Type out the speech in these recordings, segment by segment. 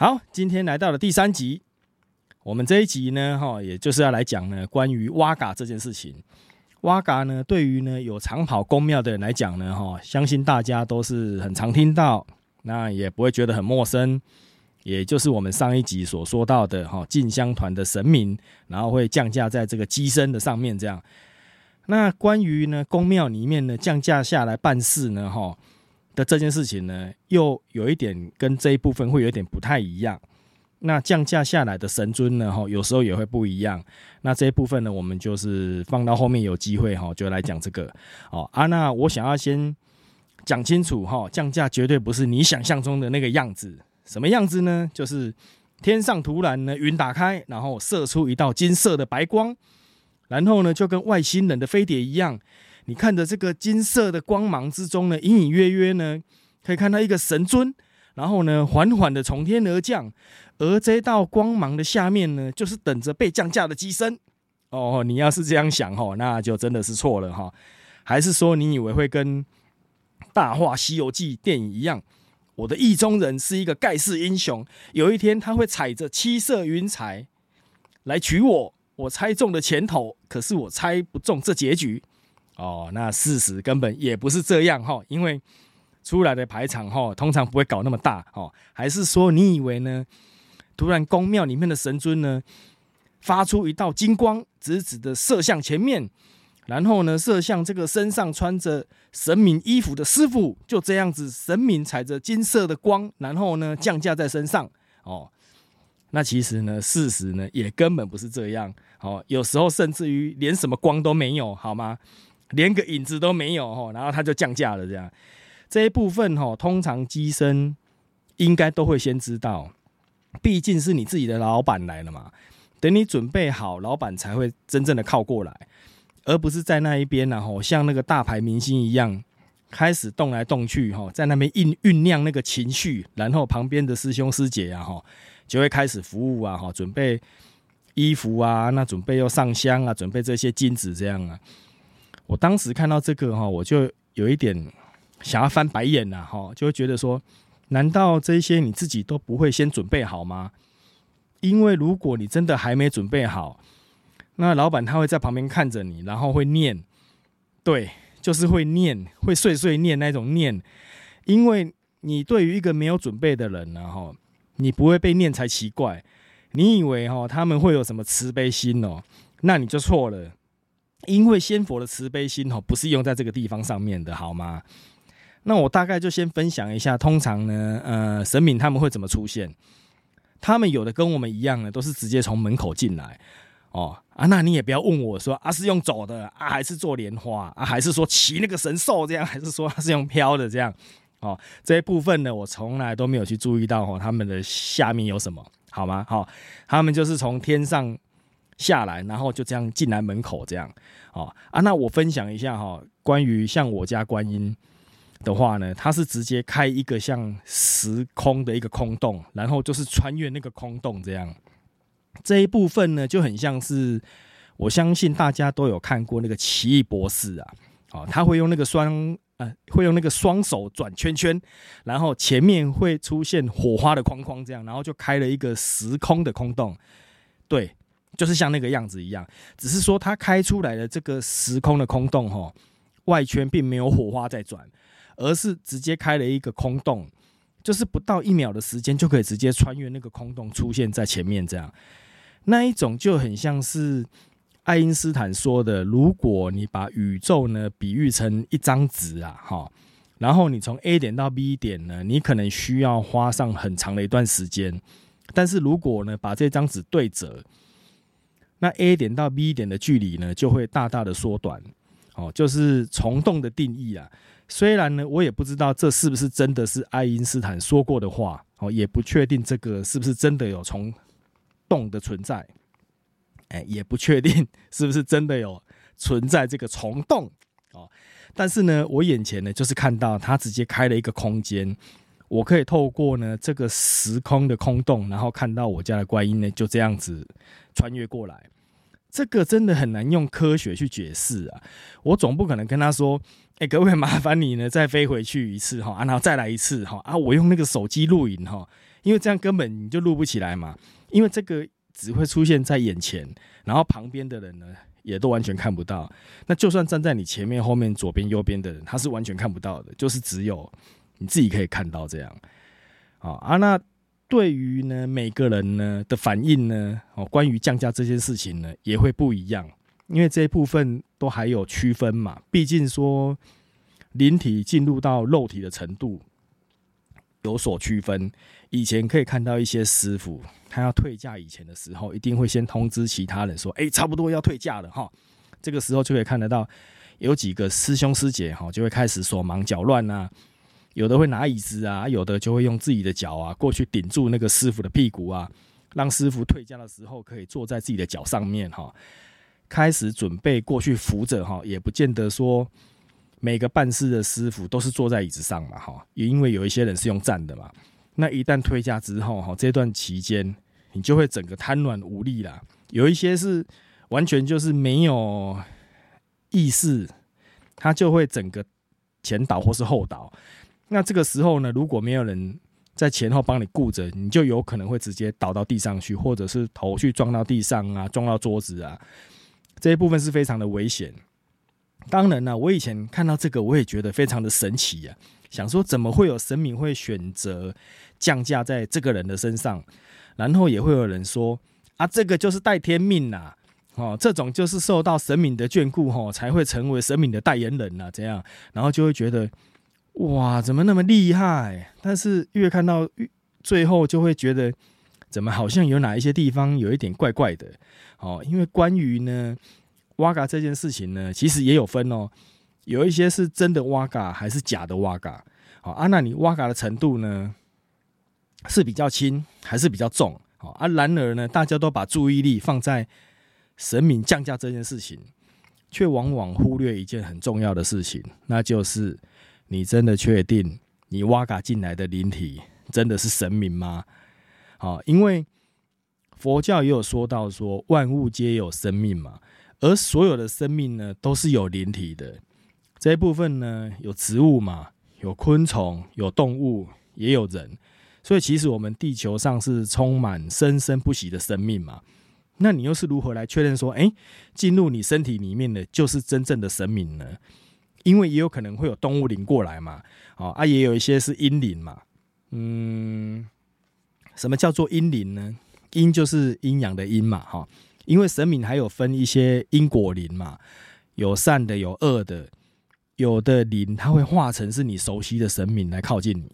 好，今天来到了第三集，我们这一集呢，哈，也就是要来讲呢，关于挖嘎这件事情。挖嘎呢，对于呢有长跑公庙的人来讲呢，哈，相信大家都是很常听到，那也不会觉得很陌生。也就是我们上一集所说到的，哈，进香团的神明，然后会降价在这个机身的上面，这样。那关于呢公庙里面呢降价下来办事呢，哈。的这件事情呢，又有一点跟这一部分会有点不太一样。那降价下来的神尊呢，哈，有时候也会不一样。那这一部分呢，我们就是放到后面有机会哈，就来讲这个。哦啊，那我想要先讲清楚哈，降价绝对不是你想象中的那个样子。什么样子呢？就是天上突然呢云打开，然后射出一道金色的白光，然后呢就跟外星人的飞碟一样。你看着这个金色的光芒之中呢，隐隐约约呢，可以看到一个神尊，然后呢，缓缓的从天而降，而这道光芒的下面呢，就是等着被降价的机身。哦，你要是这样想哈，那就真的是错了哈。还是说你以为会跟《大话西游记》电影一样，我的意中人是一个盖世英雄，有一天他会踩着七色云彩来娶我？我猜中了前头，可是我猜不中这结局。哦，那事实根本也不是这样哈，因为出来的排场哈，通常不会搞那么大哈。还是说你以为呢？突然宫庙里面的神尊呢，发出一道金光，直直的射向前面，然后呢，射向这个身上穿着神明衣服的师傅，就这样子，神明踩着金色的光，然后呢，降价在身上。哦，那其实呢，事实呢，也根本不是这样。哦，有时候甚至于连什么光都没有，好吗？连个影子都没有哈，然后他就降价了，这样这一部分哈，通常机身应该都会先知道，毕竟是你自己的老板来了嘛。等你准备好，老板才会真正的靠过来，而不是在那一边然后像那个大牌明星一样开始动来动去哈，在那边酝酝酿那个情绪，然后旁边的师兄师姐啊哈就会开始服务啊哈，准备衣服啊，那准备又上香啊，准备这些金子这样啊。我当时看到这个哈，我就有一点想要翻白眼呐哈，就会觉得说，难道这些你自己都不会先准备好吗？因为如果你真的还没准备好，那老板他会在旁边看着你，然后会念，对，就是会念，会碎碎念那种念。因为你对于一个没有准备的人呢哈，你不会被念才奇怪。你以为哈他们会有什么慈悲心哦？那你就错了。因为仙佛的慈悲心哦，不是用在这个地方上面的，好吗？那我大概就先分享一下，通常呢，呃，神明他们会怎么出现？他们有的跟我们一样呢，都是直接从门口进来哦啊，那你也不要问我说啊，是用走的啊，还是做莲花啊，还是说骑那个神兽这样，还是说他是用飘的这样？哦，这一部分呢，我从来都没有去注意到哦，他们的下面有什么，好吗？好，他们就是从天上。下来，然后就这样进来门口，这样，哦啊，那我分享一下哈，关于像我家观音的话呢，它是直接开一个像时空的一个空洞，然后就是穿越那个空洞这样。这一部分呢，就很像是我相信大家都有看过那个奇异博士啊，哦，他会用那个双呃，会用那个双手转圈圈，然后前面会出现火花的框框这样，然后就开了一个时空的空洞，对。就是像那个样子一样，只是说它开出来的这个时空的空洞，哈，外圈并没有火花在转，而是直接开了一个空洞，就是不到一秒的时间就可以直接穿越那个空洞出现在前面，这样那一种就很像是爱因斯坦说的，如果你把宇宙呢比喻成一张纸啊，哈，然后你从 A 点到 B 点呢，你可能需要花上很长的一段时间，但是如果呢把这张纸对折。那 A 点到 B 点的距离呢，就会大大的缩短，哦，就是虫洞的定义啊。虽然呢，我也不知道这是不是真的是爱因斯坦说过的话，哦，也不确定这个是不是真的有虫洞的存在，哎，也不确定 是不是真的有存在这个虫洞，哦，但是呢，我眼前呢就是看到它直接开了一个空间。我可以透过呢这个时空的空洞，然后看到我家的观音呢，就这样子穿越过来。这个真的很难用科学去解释啊！我总不可能跟他说：“哎，各位 麻烦你呢，再飞回去一次哈，然后再来一次哈啊！”我用那个手机录影哈，因为这样根本你就录不起来嘛，因为这个只会出现在眼前，然后旁边的人呢也都完全看不到。那就算站在你前面、后面、左边、右边的人，他是完全看不到的，就是只有你自己可以看到这样。啊啊，那对于呢每个人呢的反应呢，哦，关于降价这件事情呢也会不一样，因为这一部分都还有区分嘛，毕竟说灵体进入到肉体的程度。有所区分，以前可以看到一些师傅，他要退价以前的时候，一定会先通知其他人说：“哎，差不多要退价了哈。”这个时候就可以看得到，有几个师兄师姐哈，就会开始手忙脚乱啊，有的会拿椅子啊，有的就会用自己的脚啊过去顶住那个师傅的屁股啊，让师傅退价的时候可以坐在自己的脚上面哈，开始准备过去扶着哈，也不见得说。每个办事的师傅都是坐在椅子上嘛，哈，也因为有一些人是用站的嘛。那一旦退价之后，哈，这段期间你就会整个瘫软无力啦。有一些是完全就是没有意识，他就会整个前倒或是后倒。那这个时候呢，如果没有人在前后帮你顾着，你就有可能会直接倒到地上去，或者是头去撞到地上啊，撞到桌子啊，这一部分是非常的危险。当然了，我以前看到这个，我也觉得非常的神奇呀。想说怎么会有神明会选择降价在这个人的身上？然后也会有人说啊，这个就是带天命呐，哦，这种就是受到神明的眷顾，哈，才会成为神明的代言人呐，这样，然后就会觉得哇，怎么那么厉害？但是越看到最后，就会觉得怎么好像有哪一些地方有一点怪怪的，哦，因为关于呢。挖嘎这件事情呢，其实也有分哦，有一些是真的挖嘎，还是假的挖嘎。好啊，那你挖嘎的程度呢，是比较轻还是比较重？好啊，然而呢，大家都把注意力放在神明降价这件事情，却往往忽略一件很重要的事情，那就是你真的确定你挖嘎进来的灵体真的是神明吗？好，因为佛教也有说到说万物皆有生命嘛。而所有的生命呢，都是有灵体的。这一部分呢，有植物嘛，有昆虫，有动物，也有人。所以，其实我们地球上是充满生生不息的生命嘛。那你又是如何来确认说，哎，进入你身体里面的就是真正的神明呢？因为也有可能会有动物灵过来嘛。哦啊，也有一些是阴灵嘛。嗯，什么叫做阴灵呢？阴就是阴阳的阴嘛，哈。因为神明还有分一些因果灵嘛，有善的，有恶的，有的灵它会化成是你熟悉的神明来靠近你。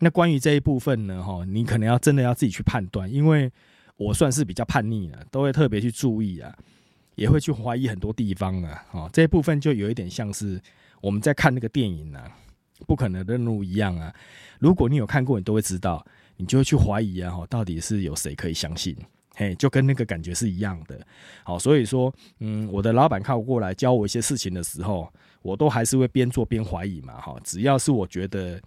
那关于这一部分呢，哈，你可能要真的要自己去判断，因为我算是比较叛逆的，都会特别去注意啊，也会去怀疑很多地方啊，哦，这一部分就有一点像是我们在看那个电影啊，不可能任务一样啊。如果你有看过，你都会知道，你就会去怀疑啊，哈，到底是有谁可以相信？嘿，就跟那个感觉是一样的，好，所以说，嗯，我的老板靠过来教我一些事情的时候，我都还是会边做边怀疑嘛，哈，只要是我觉得，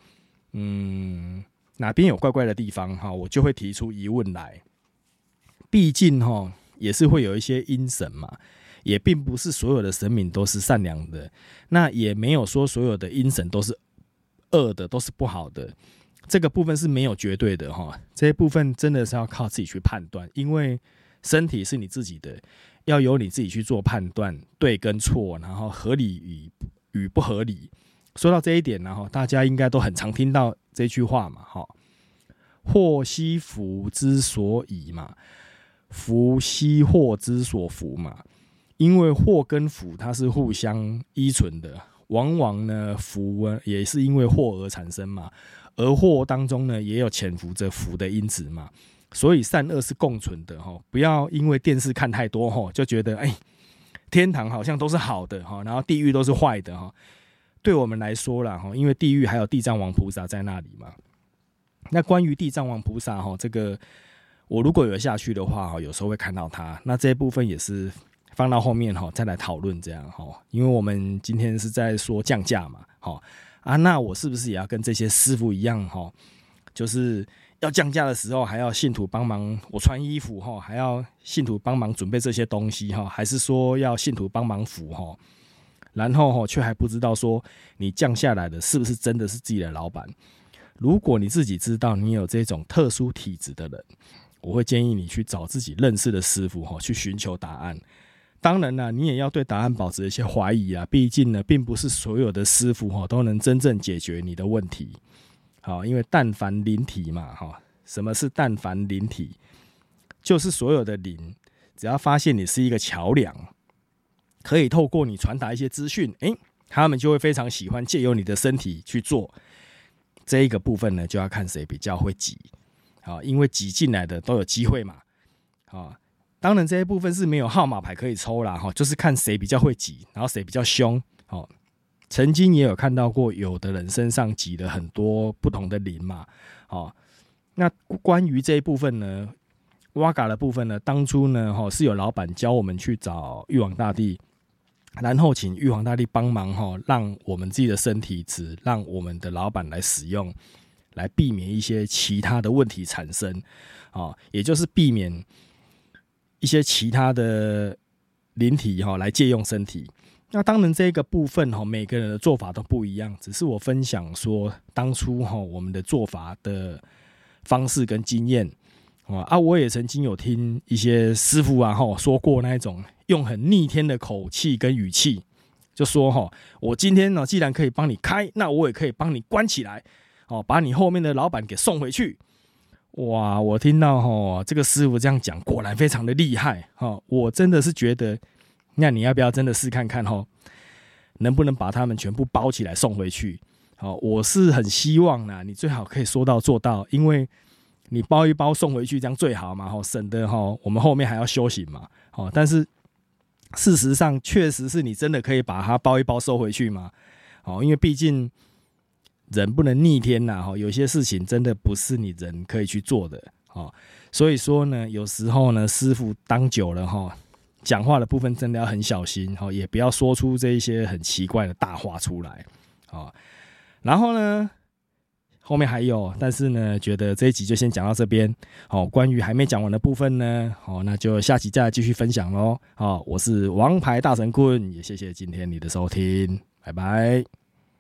嗯，哪边有怪怪的地方，哈，我就会提出疑问来。毕竟，哈，也是会有一些阴神嘛，也并不是所有的神明都是善良的，那也没有说所有的阴神都是恶的，都是不好的。这个部分是没有绝对的哈，这些部分真的是要靠自己去判断，因为身体是你自己的，要由你自己去做判断，对跟错，然后合理与与不合理。说到这一点，然后大家应该都很常听到这句话嘛，哈，祸兮福之所以嘛，福兮祸之所伏嘛，因为祸跟福它是互相依存的，往往呢福也是因为祸而产生嘛。而祸当中呢，也有潜伏着福的因子嘛，所以善恶是共存的哈。不要因为电视看太多哈，就觉得哎，天堂好像都是好的哈，然后地狱都是坏的哈。对我们来说啦哈，因为地狱还有地藏王菩萨在那里嘛。那关于地藏王菩萨哈，这个我如果有下去的话哈，有时候会看到他。那这一部分也是放到后面哈，再来讨论这样哈。因为我们今天是在说降价嘛，哈。啊，那我是不是也要跟这些师傅一样哈？就是要降价的时候，还要信徒帮忙我穿衣服哈，还要信徒帮忙准备这些东西哈？还是说要信徒帮忙扶哈？然后哈，却还不知道说你降下来的是不是真的是自己的老板？如果你自己知道你有这种特殊体质的人，我会建议你去找自己认识的师傅哈，去寻求答案。当然了，你也要对答案保持一些怀疑啊，毕竟呢，并不是所有的师傅哈都能真正解决你的问题。好，因为但凡灵体嘛哈，什么是但凡灵体？就是所有的灵，只要发现你是一个桥梁，可以透过你传达一些资讯，诶，他们就会非常喜欢借由你的身体去做这一个部分呢，就要看谁比较会挤。好，因为挤进来的都有机会嘛。好。当然，这一部分是没有号码牌可以抽啦，哈，就是看谁比较会挤，然后谁比较凶。哦，曾经也有看到过，有的人身上挤了很多不同的灵嘛。哦，那关于这一部分呢，挖嘎的部分呢，当初呢，哈，是有老板教我们去找玉皇大帝，然后请玉皇大帝帮忙，哈，让我们自己的身体只让我们的老板来使用，来避免一些其他的问题产生。啊，也就是避免。一些其他的灵体哈来借用身体，那当然这个部分哈每个人的做法都不一样，只是我分享说当初哈我们的做法的方式跟经验啊啊，我也曾经有听一些师傅啊哈说过那一种用很逆天的口气跟语气，就说哈我今天呢既然可以帮你开，那我也可以帮你关起来哦，把你后面的老板给送回去。哇！我听到哈，这个师傅这样讲，果然非常的厉害哈。我真的是觉得，那你要不要真的试看看哈？能不能把他们全部包起来送回去？好，我是很希望呢，你最好可以说到做到，因为你包一包送回去这样最好嘛，哈，省得哈我们后面还要修行嘛。好，但是事实上确实是你真的可以把它包一包收回去嘛。好，因为毕竟。人不能逆天呐，哈，有些事情真的不是你人可以去做的，所以说呢，有时候呢，师傅当久了，哈，讲话的部分真的要很小心，哈，也不要说出这一些很奇怪的大话出来，啊，然后呢，后面还有，但是呢，觉得这一集就先讲到这边，好，关于还没讲完的部分呢，好，那就下集再继续分享喽，好，我是王牌大神棍，也谢谢今天你的收听，拜拜。